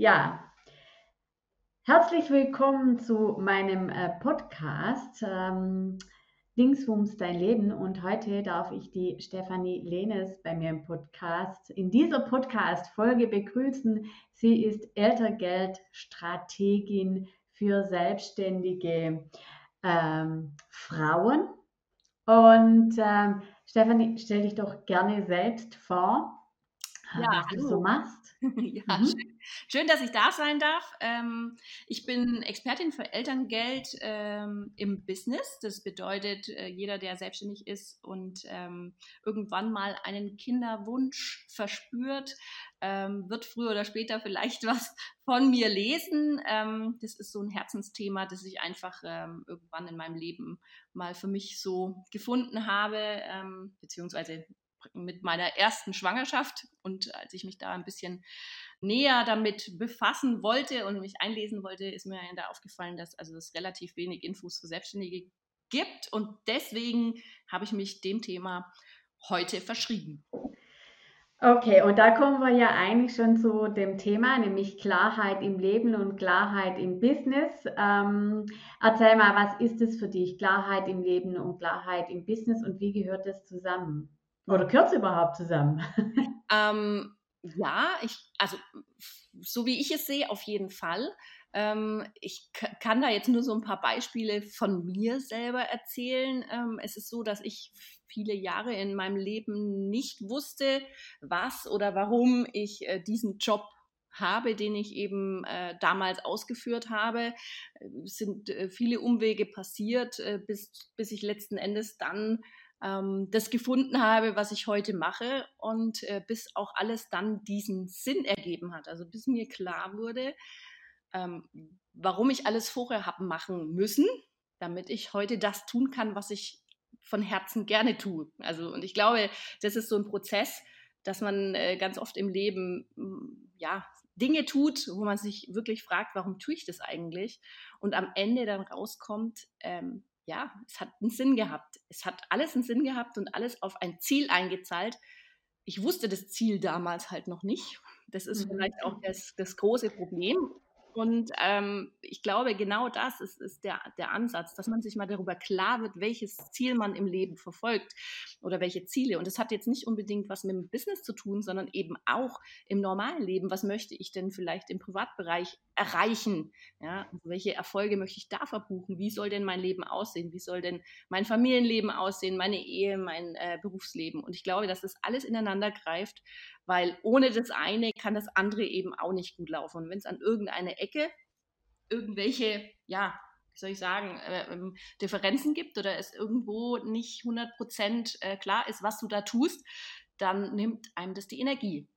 Ja, herzlich willkommen zu meinem äh, Podcast ähm, Dingswums dein Leben und heute darf ich die Stefanie Lehnes bei mir im Podcast in dieser Podcast-Folge begrüßen. Sie ist Eltergeldstrategin für selbstständige ähm, Frauen. Und ähm, Stefanie, stell dich doch gerne selbst vor, ja, was hallo. du so machst. ja, mhm. schön. Schön. dass ich da sein darf. Ähm, ich bin Expertin für Elterngeld ähm, im Business. Das bedeutet, äh, jeder, der selbstständig ist und ähm, irgendwann mal einen Kinderwunsch verspürt, wird früher oder später vielleicht was von mir lesen. Das ist so ein Herzensthema, das ich einfach irgendwann in meinem Leben mal für mich so gefunden habe, beziehungsweise mit meiner ersten Schwangerschaft und als ich mich da ein bisschen näher damit befassen wollte und mich einlesen wollte, ist mir da aufgefallen, dass also es relativ wenig Infos für Selbstständige gibt und deswegen habe ich mich dem Thema heute verschrieben. Okay, und da kommen wir ja eigentlich schon zu dem Thema, nämlich Klarheit im Leben und Klarheit im Business. Ähm, erzähl mal, was ist es für dich, Klarheit im Leben und Klarheit im Business und wie gehört das zusammen? Oder gehört es überhaupt zusammen? Ähm, ja, ich, also so wie ich es sehe, auf jeden Fall. Ähm, ich kann da jetzt nur so ein paar Beispiele von mir selber erzählen. Ähm, es ist so, dass ich viele Jahre in meinem Leben nicht wusste, was oder warum ich äh, diesen Job habe, den ich eben äh, damals ausgeführt habe. Es sind äh, viele Umwege passiert, äh, bis, bis ich letzten Endes dann ähm, das gefunden habe, was ich heute mache und äh, bis auch alles dann diesen Sinn ergeben hat. Also bis mir klar wurde, ähm, warum ich alles vorher habe machen müssen, damit ich heute das tun kann, was ich von Herzen gerne tue. Also und ich glaube, das ist so ein Prozess, dass man äh, ganz oft im Leben mm, ja Dinge tut, wo man sich wirklich fragt, warum tue ich das eigentlich? Und am Ende dann rauskommt, ähm, ja, es hat einen Sinn gehabt. Es hat alles einen Sinn gehabt und alles auf ein Ziel eingezahlt. Ich wusste das Ziel damals halt noch nicht. Das ist mhm. vielleicht auch das, das große Problem. Und ähm, ich glaube, genau das ist, ist der, der Ansatz, dass man sich mal darüber klar wird, welches Ziel man im Leben verfolgt oder welche Ziele. Und das hat jetzt nicht unbedingt was mit dem Business zu tun, sondern eben auch im normalen Leben. Was möchte ich denn vielleicht im Privatbereich erreichen? Ja, also welche Erfolge möchte ich da verbuchen? Wie soll denn mein Leben aussehen? Wie soll denn mein Familienleben aussehen, meine Ehe, mein äh, Berufsleben? Und ich glaube, dass das alles ineinander greift weil ohne das eine kann das andere eben auch nicht gut laufen. Und wenn es an irgendeine Ecke irgendwelche, ja, wie soll ich sagen, äh, ähm, Differenzen gibt oder es irgendwo nicht 100 Prozent äh, klar ist, was du da tust, dann nimmt einem das die Energie.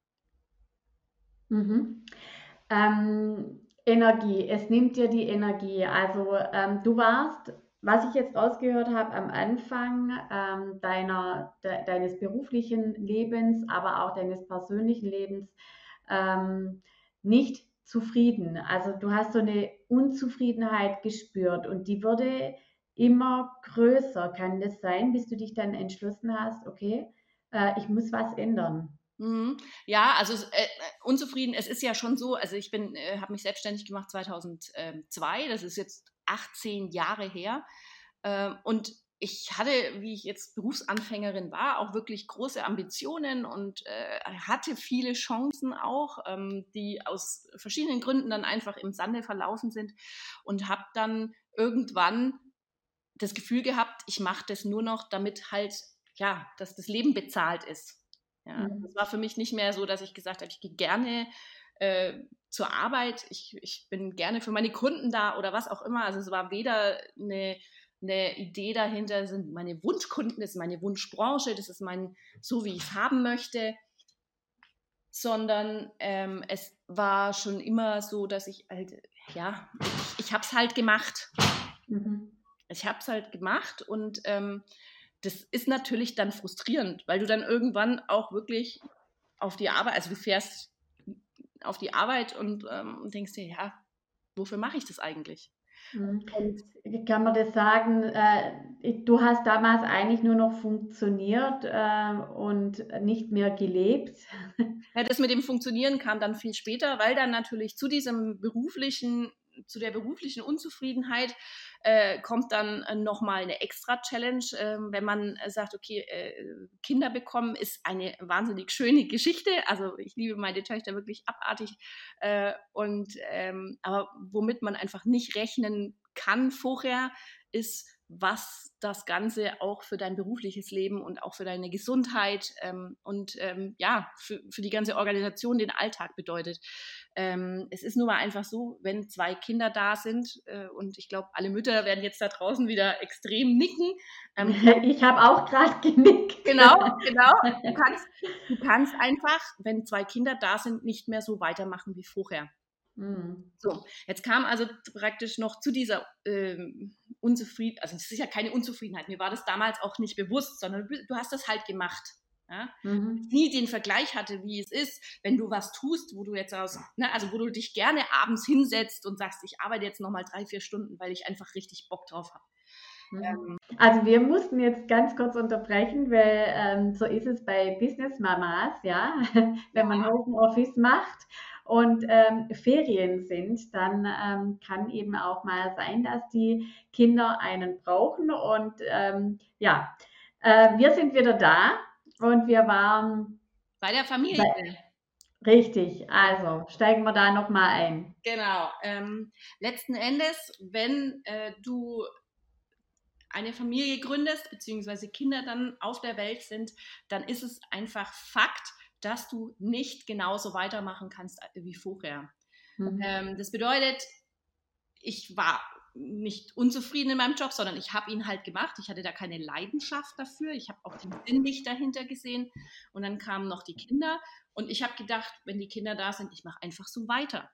Mhm. Ähm, Energie, es nimmt dir die Energie. Also ähm, du warst was ich jetzt ausgehört habe am Anfang ähm, deiner, de, deines beruflichen Lebens, aber auch deines persönlichen Lebens, ähm, nicht zufrieden. Also du hast so eine Unzufriedenheit gespürt und die wurde immer größer. Kann das sein, bis du dich dann entschlossen hast, okay, äh, ich muss was ändern? Mhm. Ja, also äh, unzufrieden, es ist ja schon so, also ich bin, äh, habe mich selbstständig gemacht 2002, das ist jetzt 18 Jahre her. Ähm, und ich hatte, wie ich jetzt Berufsanfängerin war, auch wirklich große Ambitionen und äh, hatte viele Chancen auch, ähm, die aus verschiedenen Gründen dann einfach im Sande verlaufen sind und habe dann irgendwann das Gefühl gehabt, ich mache das nur noch, damit halt, ja, dass das Leben bezahlt ist. Ja, mhm. Das war für mich nicht mehr so, dass ich gesagt habe, ich gehe gerne äh, zur Arbeit, ich, ich bin gerne für meine Kunden da oder was auch immer. Also es war weder eine, eine Idee dahinter, das sind meine Wunschkunden, das ist meine Wunschbranche, das ist mein, so wie ich es haben möchte, sondern ähm, es war schon immer so, dass ich halt, ja, ich, ich habe es halt gemacht. Mhm. Ich habe es halt gemacht und ähm, das ist natürlich dann frustrierend, weil du dann irgendwann auch wirklich auf die Arbeit, also du fährst auf die Arbeit und ähm, denkst dir, ja, wofür mache ich das eigentlich? Mhm. Und kann man das sagen, äh, du hast damals eigentlich nur noch funktioniert äh, und nicht mehr gelebt. Ja, das mit dem Funktionieren kam dann viel später, weil dann natürlich zu diesem beruflichen, zu der beruflichen Unzufriedenheit äh, kommt dann äh, nochmal eine extra Challenge, äh, wenn man sagt, okay, äh, Kinder bekommen ist eine wahnsinnig schöne Geschichte. Also ich liebe meine Töchter wirklich abartig. Äh, und ähm, aber womit man einfach nicht rechnen kann vorher, ist was das Ganze auch für dein berufliches Leben und auch für deine Gesundheit ähm, und ähm, ja, für, für die ganze Organisation den Alltag bedeutet. Ähm, es ist nun mal einfach so, wenn zwei Kinder da sind äh, und ich glaube, alle Mütter werden jetzt da draußen wieder extrem nicken. Ähm, ich habe auch gerade genickt. Genau, genau. Du kannst, du kannst einfach, wenn zwei Kinder da sind, nicht mehr so weitermachen wie vorher. Mhm. So, jetzt kam also praktisch noch zu dieser ähm, Unzufriedenheit, also es ist ja keine Unzufriedenheit, mir war das damals auch nicht bewusst, sondern du, hast das halt gemacht. Ja? Mhm. Nie den Vergleich hatte, wie es ist, wenn du was tust, wo du jetzt aus, ne, also wo du dich gerne abends hinsetzt und sagst, ich arbeite jetzt nochmal drei, vier Stunden, weil ich einfach richtig Bock drauf habe. Mhm. Ähm, also wir mussten jetzt ganz kurz unterbrechen, weil ähm, so ist es bei Business Mamas, ja, wenn man Homeoffice macht und ähm, Ferien sind, dann ähm, kann eben auch mal sein, dass die Kinder einen brauchen. Und ähm, ja, äh, wir sind wieder da und wir waren bei der Familie. Bei, Richtig, also steigen wir da nochmal ein. Genau. Ähm, letzten Endes, wenn äh, du eine Familie gründest, beziehungsweise Kinder dann auf der Welt sind, dann ist es einfach Fakt, dass du nicht genauso weitermachen kannst äh, wie vorher. Mhm. Ähm, das bedeutet, ich war nicht unzufrieden in meinem Job, sondern ich habe ihn halt gemacht. Ich hatte da keine Leidenschaft dafür. Ich habe auch den Sinn nicht dahinter gesehen. Und dann kamen noch die Kinder. Und ich habe gedacht, wenn die Kinder da sind, ich mache einfach so weiter.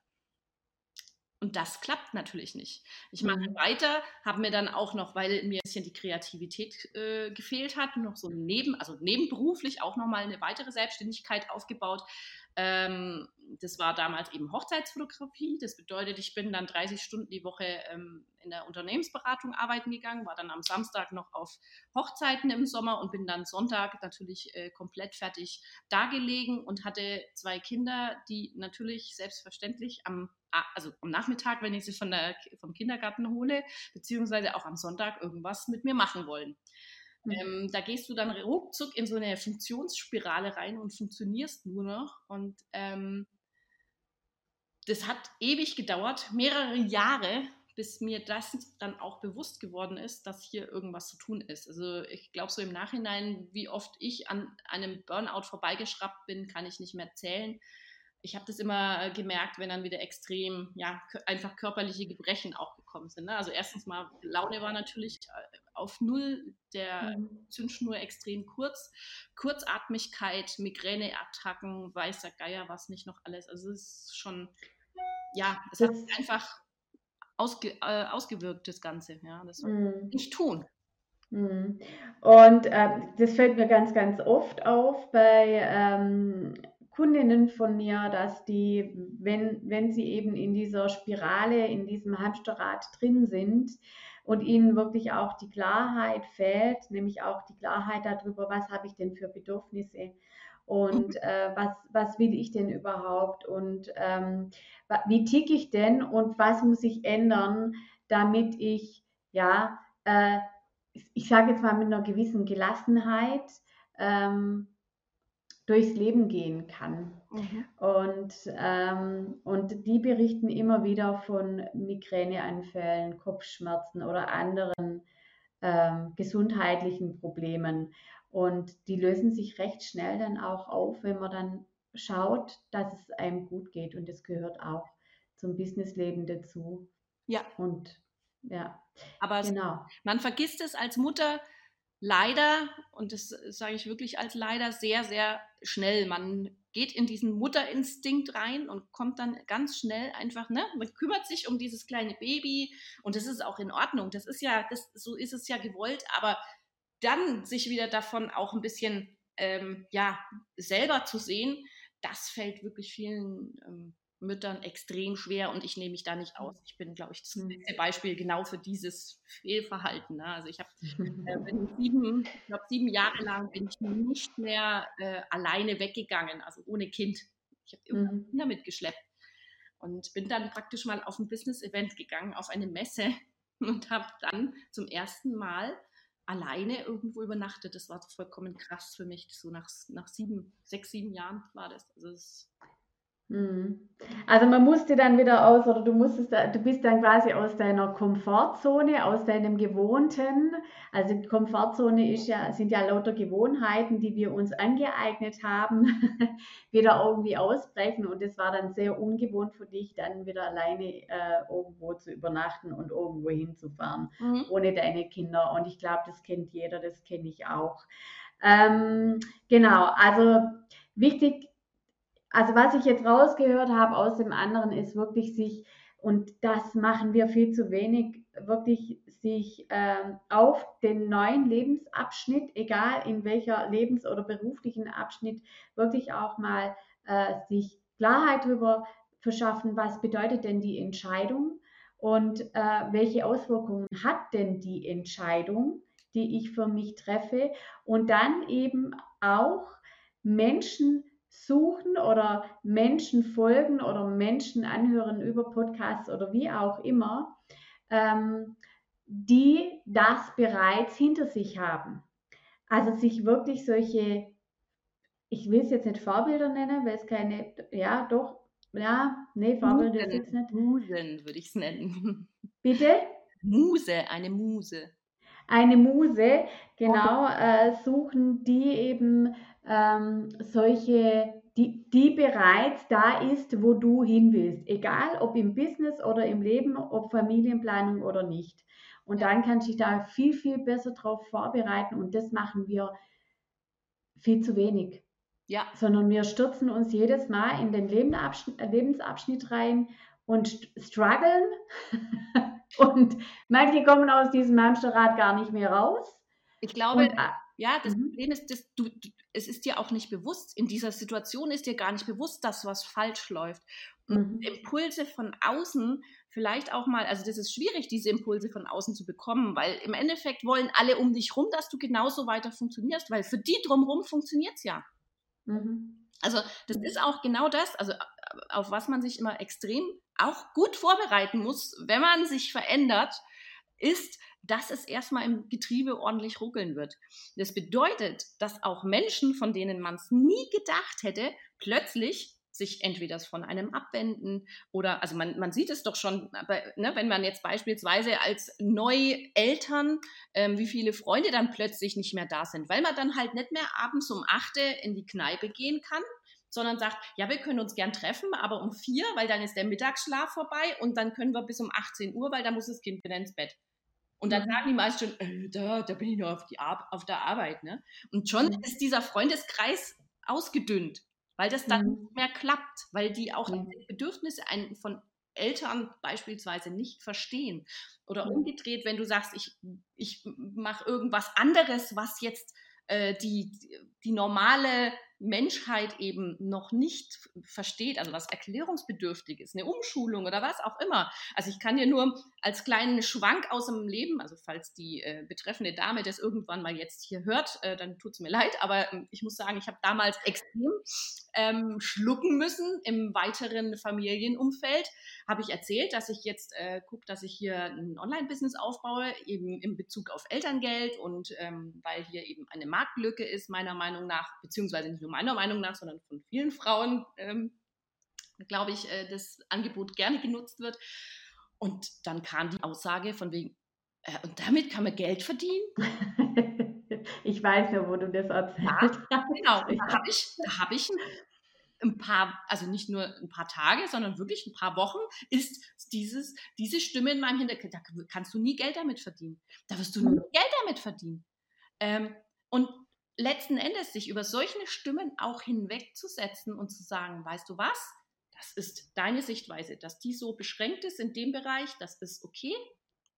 Und das klappt natürlich nicht. Ich mache mhm. weiter, habe mir dann auch noch, weil mir ein bisschen die Kreativität äh, gefehlt hat, noch so neben, also nebenberuflich auch nochmal eine weitere Selbstständigkeit aufgebaut. Ähm, das war damals eben Hochzeitsfotografie. Das bedeutet, ich bin dann 30 Stunden die Woche ähm, in der Unternehmensberatung arbeiten gegangen, war dann am Samstag noch auf Hochzeiten im Sommer und bin dann Sonntag natürlich äh, komplett fertig dagelegen und hatte zwei Kinder, die natürlich selbstverständlich am also am Nachmittag, wenn ich sie von der, vom Kindergarten hole, beziehungsweise auch am Sonntag irgendwas mit mir machen wollen. Mhm. Ähm, da gehst du dann ruckzuck in so eine Funktionsspirale rein und funktionierst nur noch. Und ähm, das hat ewig gedauert, mehrere Jahre, bis mir das dann auch bewusst geworden ist, dass hier irgendwas zu tun ist. Also ich glaube so im Nachhinein, wie oft ich an einem Burnout vorbeigeschraubt bin, kann ich nicht mehr zählen ich habe das immer äh, gemerkt, wenn dann wieder extrem, ja, einfach körperliche Gebrechen auch gekommen sind. Ne? Also erstens mal, Laune war natürlich äh, auf Null, der mhm. Zündschnur extrem kurz, Kurzatmigkeit, Migräneattacken, weißer Geier, was nicht noch alles. Also es ist schon, ja, es hat einfach ausge, äh, ausgewirkt, das Ganze. Ja, das mhm. nicht tun. Mhm. Und äh, das fällt mir ganz, ganz oft auf bei ähm, Kundinnen von mir, dass die, wenn, wenn sie eben in dieser Spirale, in diesem Hamsterrad drin sind und ihnen wirklich auch die Klarheit fehlt, nämlich auch die Klarheit darüber, was habe ich denn für Bedürfnisse und mhm. äh, was, was will ich denn überhaupt und ähm, wie ticke ich denn und was muss ich ändern, damit ich, ja, äh, ich sage jetzt mal mit einer gewissen Gelassenheit, ähm, durchs Leben gehen kann. Mhm. Und, ähm, und die berichten immer wieder von Migräneanfällen, Kopfschmerzen oder anderen ähm, gesundheitlichen Problemen. Und die lösen sich recht schnell dann auch auf, wenn man dann schaut, dass es einem gut geht. Und das gehört auch zum Businessleben dazu. Ja. Und ja. Aber genau. man vergisst es als Mutter, leider, und das sage ich wirklich als leider, sehr, sehr schnell. Man geht in diesen Mutterinstinkt rein und kommt dann ganz schnell einfach, ne, man kümmert sich um dieses kleine Baby und das ist auch in Ordnung. Das ist ja, das, so ist es ja gewollt, aber dann sich wieder davon auch ein bisschen, ähm, ja, selber zu sehen, das fällt wirklich vielen ähm, Müttern extrem schwer und ich nehme mich da nicht aus. Ich bin, glaube ich, das hm. beste Beispiel genau für dieses Fehlverhalten. Ne? Also ich habe äh, sieben, ich glaube sieben Jahre lang bin ich nicht mehr äh, alleine weggegangen, also ohne Kind. Ich habe immer mhm. Kinder mitgeschleppt und bin dann praktisch mal auf ein Business-Event gegangen, auf eine Messe und habe dann zum ersten Mal alleine irgendwo übernachtet. Das war vollkommen krass für mich. So nach, nach sieben, sechs, sieben Jahren war das. Also das Mhm. Also man musste dann wieder aus, oder du musstest, du bist dann quasi aus deiner Komfortzone, aus deinem Gewohnten. Also die Komfortzone ist ja, sind ja lauter Gewohnheiten, die wir uns angeeignet haben, wieder irgendwie ausbrechen. Und es war dann sehr ungewohnt für dich, dann wieder alleine äh, irgendwo zu übernachten und irgendwo hinzufahren, mhm. ohne deine Kinder. Und ich glaube, das kennt jeder, das kenne ich auch. Ähm, genau, also wichtig also was ich jetzt rausgehört habe aus dem anderen ist wirklich sich, und das machen wir viel zu wenig, wirklich sich ähm, auf den neuen Lebensabschnitt, egal in welcher lebens- oder beruflichen Abschnitt, wirklich auch mal äh, sich Klarheit darüber verschaffen, was bedeutet denn die Entscheidung und äh, welche Auswirkungen hat denn die Entscheidung, die ich für mich treffe? Und dann eben auch Menschen suchen oder Menschen folgen oder Menschen anhören über Podcasts oder wie auch immer, ähm, die das bereits hinter sich haben. Also sich wirklich solche, ich will es jetzt nicht Vorbilder nennen, weil es keine, ja doch, ja, nee, Vorbilder ist jetzt nicht. Musen würde ich es nennen. Bitte? Muse, eine Muse. Eine Muse, genau, äh, suchen die eben ähm, solche, die, die bereits da ist, wo du hin willst. Egal ob im Business oder im Leben, ob Familienplanung oder nicht. Und dann kannst du dich da viel, viel besser darauf vorbereiten und das machen wir viel zu wenig. Ja. Sondern wir stürzen uns jedes Mal in den Lebensabschnitt rein und strugglen. und manche kommen aus diesem Hamsterrad gar nicht mehr raus. Ich glaube, und, ja, das mhm. Problem ist, dass du, es ist dir auch nicht bewusst, in dieser Situation ist dir gar nicht bewusst, dass was falsch läuft. Mhm. Impulse von außen vielleicht auch mal, also das ist schwierig, diese Impulse von außen zu bekommen, weil im Endeffekt wollen alle um dich rum, dass du genauso weiter funktionierst, weil für die drumherum funktioniert es ja. Mhm. Also das mhm. ist auch genau das, also auf was man sich immer extrem auch gut vorbereiten muss, wenn man sich verändert, ist, dass es erstmal im Getriebe ordentlich ruckeln wird. Das bedeutet, dass auch Menschen, von denen man es nie gedacht hätte, plötzlich sich entweder von einem abwenden oder, also man, man sieht es doch schon, aber, ne, wenn man jetzt beispielsweise als Neueltern, ähm, wie viele Freunde dann plötzlich nicht mehr da sind, weil man dann halt nicht mehr abends um 8 in die Kneipe gehen kann, sondern sagt, ja, wir können uns gern treffen, aber um vier, weil dann ist der Mittagsschlaf vorbei und dann können wir bis um 18 Uhr, weil da muss das Kind wieder ins Bett. Und dann mhm. sagen die meisten schon, äh, da, da bin ich nur auf, die Ar auf der Arbeit. Ne? Und schon mhm. ist dieser Freundeskreis ausgedünnt, weil das dann mhm. nicht mehr klappt, weil die auch mhm. Bedürfnisse von Eltern beispielsweise nicht verstehen. Oder mhm. umgedreht, wenn du sagst, ich, ich mache irgendwas anderes, was jetzt äh, die, die normale Menschheit eben noch nicht versteht, also was erklärungsbedürftig ist, eine Umschulung oder was auch immer. Also ich kann dir nur als kleinen Schwank aus dem Leben, also falls die äh, betreffende Dame das irgendwann mal jetzt hier hört, äh, dann tut es mir leid, aber äh, ich muss sagen, ich habe damals extrem ähm, schlucken müssen im weiteren Familienumfeld. Habe ich erzählt, dass ich jetzt äh, gucke, dass ich hier ein Online-Business aufbaue, eben in Bezug auf Elterngeld und ähm, weil hier eben eine Marktlücke ist, meiner Meinung nach, beziehungsweise nicht nur meiner Meinung nach, sondern von vielen Frauen, ähm, glaube ich, äh, das Angebot gerne genutzt wird. Und dann kam die Aussage von wegen, äh, und damit kann man Geld verdienen? ich weiß ja, wo du das erzählst. Ja, genau. Und da habe ich, hab ich ein paar, also nicht nur ein paar Tage, sondern wirklich ein paar Wochen, ist dieses, diese Stimme in meinem Hintergrund, da kannst du nie Geld damit verdienen. Da wirst du nie mhm. Geld damit verdienen. Ähm, und letzten Endes sich über solche Stimmen auch hinwegzusetzen und zu sagen, weißt du was, das ist deine Sichtweise, dass die so beschränkt ist in dem Bereich, das ist okay.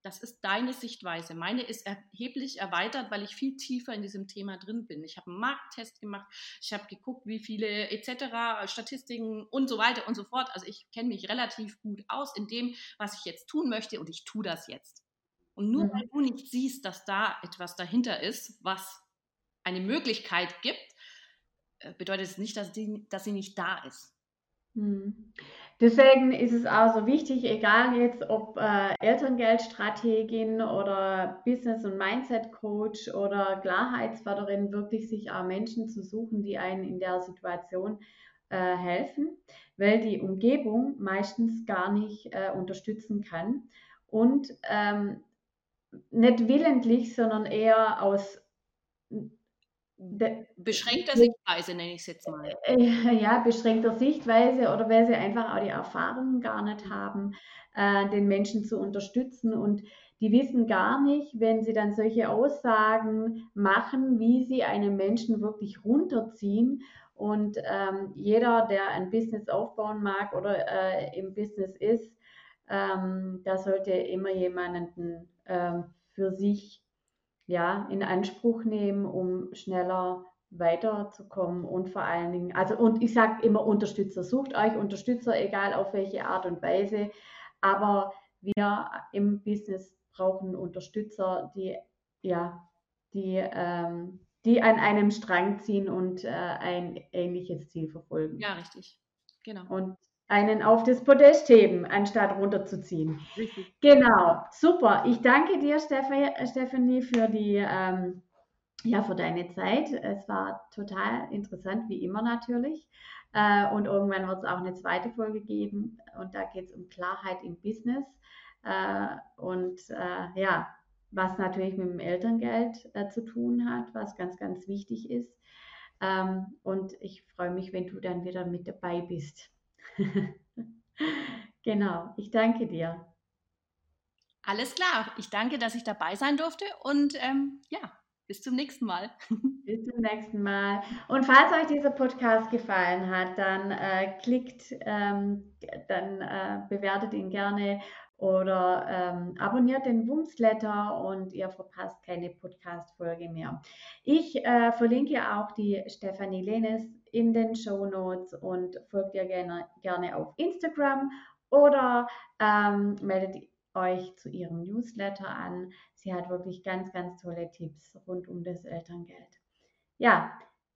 Das ist deine Sichtweise. Meine ist erheblich erweitert, weil ich viel tiefer in diesem Thema drin bin. Ich habe einen Markttest gemacht, ich habe geguckt, wie viele etc., Statistiken und so weiter und so fort. Also ich kenne mich relativ gut aus in dem, was ich jetzt tun möchte und ich tue das jetzt. Und nur mhm. weil du nicht siehst, dass da etwas dahinter ist, was eine Möglichkeit gibt, äh, bedeutet es nicht, dass, die, dass sie nicht da ist. Mhm. Deswegen ist es auch so wichtig, egal jetzt ob äh, Elterngeldstrategin oder Business- und Mindset-Coach oder Klarheitsförderin, wirklich sich auch Menschen zu suchen, die einen in der Situation äh, helfen, weil die Umgebung meistens gar nicht äh, unterstützen kann und ähm, nicht willentlich, sondern eher aus beschränkter Sichtweise nenne ich es jetzt mal. Äh, ja, beschränkter Sichtweise oder weil sie einfach auch die Erfahrungen gar nicht haben, äh, den Menschen zu unterstützen und die wissen gar nicht, wenn sie dann solche Aussagen machen, wie sie einen Menschen wirklich runterziehen. Und ähm, jeder, der ein Business aufbauen mag oder äh, im Business ist, ähm, da sollte immer jemanden ähm, für sich ja, in Anspruch nehmen, um schneller weiterzukommen und vor allen Dingen, also und ich sage immer Unterstützer, sucht euch Unterstützer, egal auf welche Art und Weise, aber wir im Business brauchen Unterstützer, die ja, die, ähm, die an einem Strang ziehen und äh, ein ähnliches Ziel verfolgen. Ja, richtig. Genau. Und einen auf das Podest heben, anstatt runterzuziehen. Richtig. Genau, super. Ich danke dir, Stephanie, für die ähm, ja, für deine Zeit. Es war total interessant, wie immer natürlich. Äh, und irgendwann wird es auch eine zweite Folge geben. Und da geht es um Klarheit im Business. Äh, und äh, ja, was natürlich mit dem Elterngeld äh, zu tun hat, was ganz, ganz wichtig ist. Ähm, und ich freue mich, wenn du dann wieder mit dabei bist. genau, ich danke dir. Alles klar, ich danke, dass ich dabei sein durfte und ähm, ja, bis zum nächsten Mal. Bis zum nächsten Mal. Und falls euch dieser Podcast gefallen hat, dann äh, klickt, ähm, dann äh, bewertet ihn gerne oder ähm, abonniert den Wumsletter und ihr verpasst keine Podcast-Folge mehr. Ich äh, verlinke auch die Stefanie Lenes in den Show Notes und folgt ihr gerne, gerne auf Instagram oder ähm, meldet euch zu ihrem Newsletter an. Sie hat wirklich ganz, ganz tolle Tipps rund um das Elterngeld. Ja,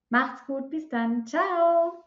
macht's gut, bis dann. Ciao!